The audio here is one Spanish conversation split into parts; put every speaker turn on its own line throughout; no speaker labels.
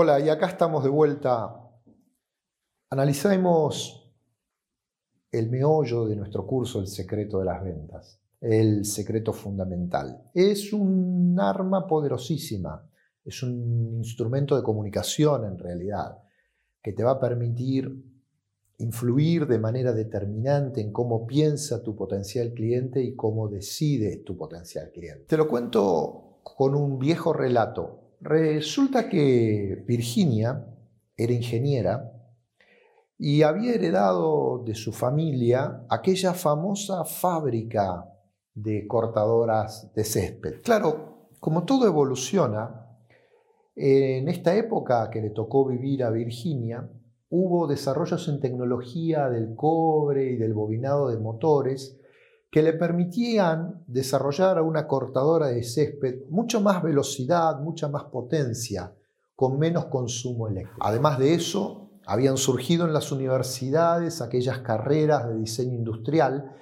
Hola, y acá estamos de vuelta. Analicemos el meollo de nuestro curso El secreto de las ventas, el secreto fundamental. Es un arma poderosísima, es un instrumento de comunicación en realidad, que te va a permitir influir de manera determinante en cómo piensa tu potencial cliente y cómo decide tu potencial cliente. Te lo cuento con un viejo relato Resulta que Virginia era ingeniera y había heredado de su familia aquella famosa fábrica de cortadoras de césped. Claro, como todo evoluciona, en esta época que le tocó vivir a Virginia, hubo desarrollos en tecnología del cobre y del bobinado de motores que le permitían desarrollar una cortadora de césped mucho más velocidad, mucha más potencia, con menos consumo eléctrico. Además de eso, habían surgido en las universidades aquellas carreras de diseño industrial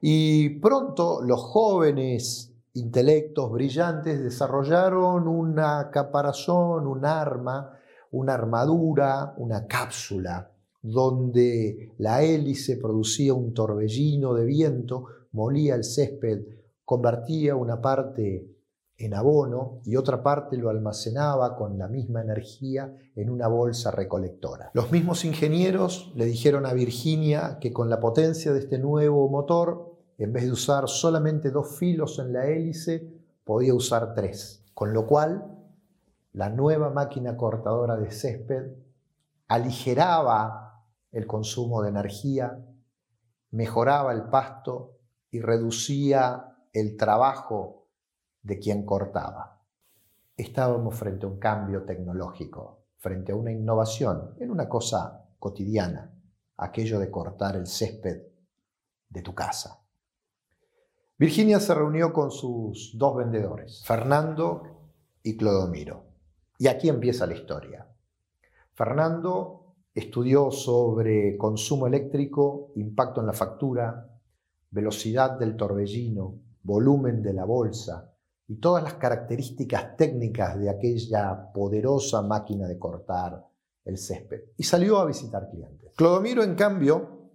y pronto los jóvenes intelectos brillantes desarrollaron una caparazón, un arma, una armadura, una cápsula, donde la hélice producía un torbellino de viento molía el césped, convertía una parte en abono y otra parte lo almacenaba con la misma energía en una bolsa recolectora. Los mismos ingenieros le dijeron a Virginia que con la potencia de este nuevo motor, en vez de usar solamente dos filos en la hélice, podía usar tres, con lo cual la nueva máquina cortadora de césped aligeraba el consumo de energía, mejoraba el pasto y reducía el trabajo de quien cortaba. Estábamos frente a un cambio tecnológico, frente a una innovación en una cosa cotidiana, aquello de cortar el césped de tu casa. Virginia se reunió con sus dos vendedores, Fernando y Clodomiro. Y aquí empieza la historia. Fernando estudió sobre consumo eléctrico, impacto en la factura, velocidad del torbellino, volumen de la bolsa y todas las características técnicas de aquella poderosa máquina de cortar el césped. Y salió a visitar clientes. Clodomiro, en cambio,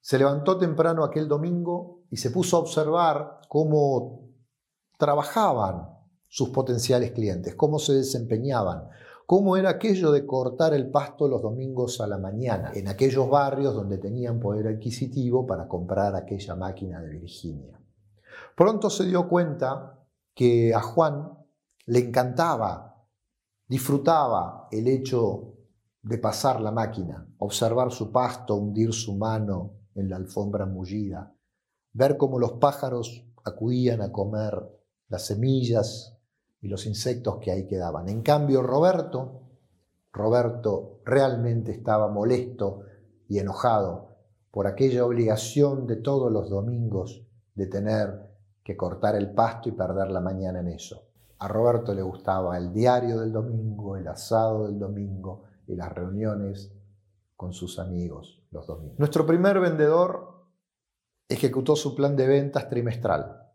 se levantó temprano aquel domingo y se puso a observar cómo trabajaban sus potenciales clientes, cómo se desempeñaban, cómo era aquello de cortar el pasto los domingos a la mañana, en aquellos barrios donde tenían poder adquisitivo para comprar aquella máquina de Virginia. Pronto se dio cuenta que a Juan le encantaba, disfrutaba el hecho de pasar la máquina, observar su pasto, hundir su mano en la alfombra mullida, ver cómo los pájaros acudían a comer las semillas y los insectos que ahí quedaban. En cambio, Roberto, Roberto realmente estaba molesto y enojado por aquella obligación de todos los domingos de tener que cortar el pasto y perder la mañana en eso. A Roberto le gustaba el diario del domingo, el asado del domingo y las reuniones con sus amigos los domingos. Nuestro primer vendedor ejecutó su plan de ventas trimestral.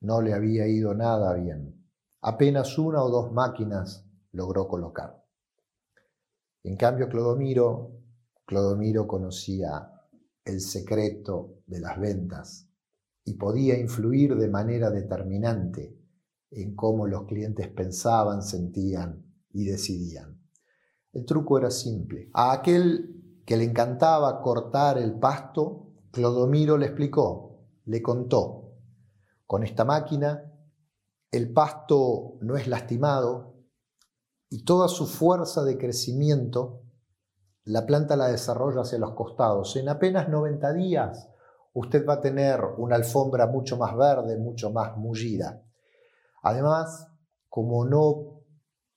No le había ido nada bien. Apenas una o dos máquinas logró colocar. En cambio, Clodomiro, Clodomiro conocía el secreto de las ventas y podía influir de manera determinante en cómo los clientes pensaban, sentían y decidían. El truco era simple. A aquel que le encantaba cortar el pasto, Clodomiro le explicó, le contó con esta máquina, el pasto no es lastimado y toda su fuerza de crecimiento la planta la desarrolla hacia los costados. En apenas 90 días usted va a tener una alfombra mucho más verde, mucho más mullida. Además, como no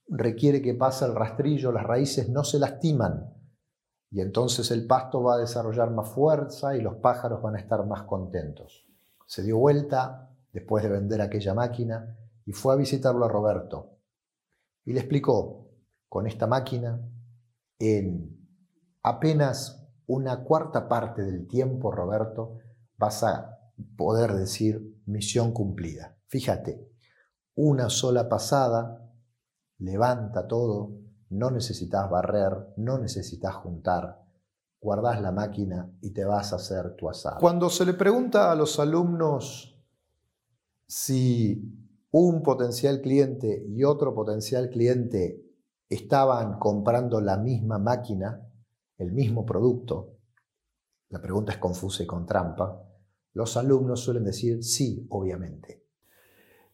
requiere que pase el rastrillo, las raíces no se lastiman y entonces el pasto va a desarrollar más fuerza y los pájaros van a estar más contentos. Se dio vuelta, después de vender aquella máquina y fue a visitarlo a Roberto. Y le explicó, con esta máquina, en apenas una cuarta parte del tiempo, Roberto, vas a poder decir misión cumplida. Fíjate, una sola pasada levanta todo, no necesitas barrer, no necesitas juntar, guardas la máquina y te vas a hacer tu asado. Cuando se le pregunta a los alumnos si un potencial cliente y otro potencial cliente estaban comprando la misma máquina, el mismo producto, la pregunta es confusa y con trampa, los alumnos suelen decir sí, obviamente.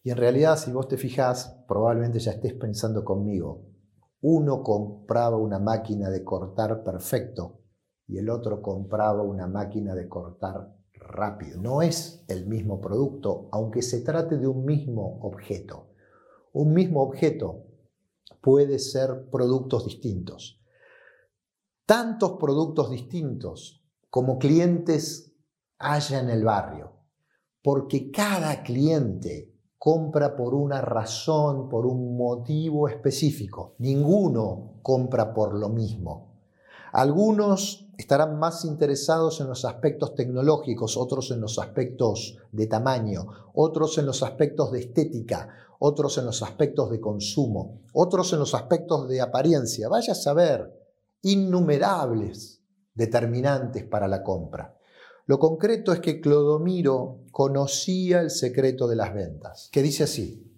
Y en realidad, si vos te fijás, probablemente ya estés pensando conmigo, uno compraba una máquina de cortar perfecto y el otro compraba una máquina de cortar rápido. No es el mismo producto, aunque se trate de un mismo objeto. Un mismo objeto puede ser productos distintos. Tantos productos distintos como clientes haya en el barrio, porque cada cliente compra por una razón, por un motivo específico. Ninguno compra por lo mismo. Algunos estarán más interesados en los aspectos tecnológicos, otros en los aspectos de tamaño, otros en los aspectos de estética, otros en los aspectos de consumo, otros en los aspectos de apariencia. Vaya a saber, innumerables determinantes para la compra. Lo concreto es que Clodomiro conocía el secreto de las ventas, que dice así,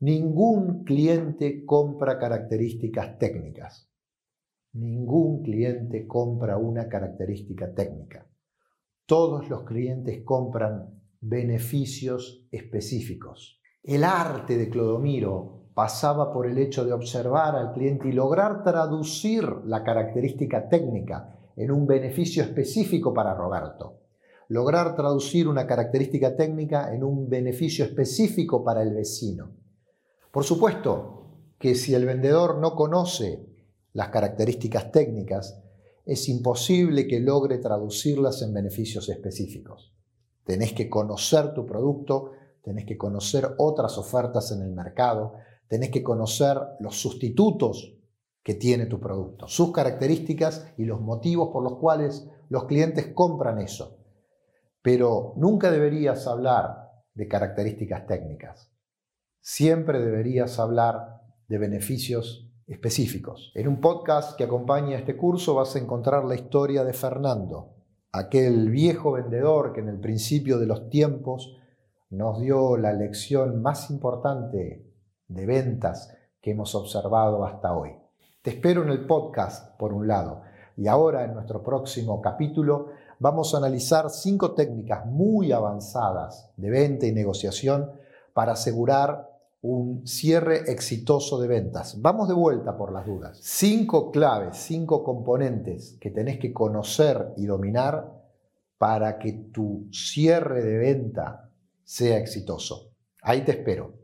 ningún cliente compra características técnicas Ningún cliente compra una característica técnica. Todos los clientes compran beneficios específicos. El arte de Clodomiro pasaba por el hecho de observar al cliente y lograr traducir la característica técnica en un beneficio específico para Roberto. Lograr traducir una característica técnica en un beneficio específico para el vecino. Por supuesto que si el vendedor no conoce las características técnicas, es imposible que logre traducirlas en beneficios específicos. Tenés que conocer tu producto, tenés que conocer otras ofertas en el mercado, tenés que conocer los sustitutos que tiene tu producto, sus características y los motivos por los cuales los clientes compran eso. Pero nunca deberías hablar de características técnicas. Siempre deberías hablar de beneficios específicos. En un podcast que acompaña este curso vas a encontrar la historia de Fernando, aquel viejo vendedor que en el principio de los tiempos nos dio la lección más importante de ventas que hemos observado hasta hoy. Te espero en el podcast, por un lado, y ahora en nuestro próximo capítulo vamos a analizar cinco técnicas muy avanzadas de venta y negociación para asegurar un cierre exitoso de ventas. Vamos de vuelta por las dudas. Cinco claves, cinco componentes que tenés que conocer y dominar para que tu cierre de venta sea exitoso. Ahí te espero.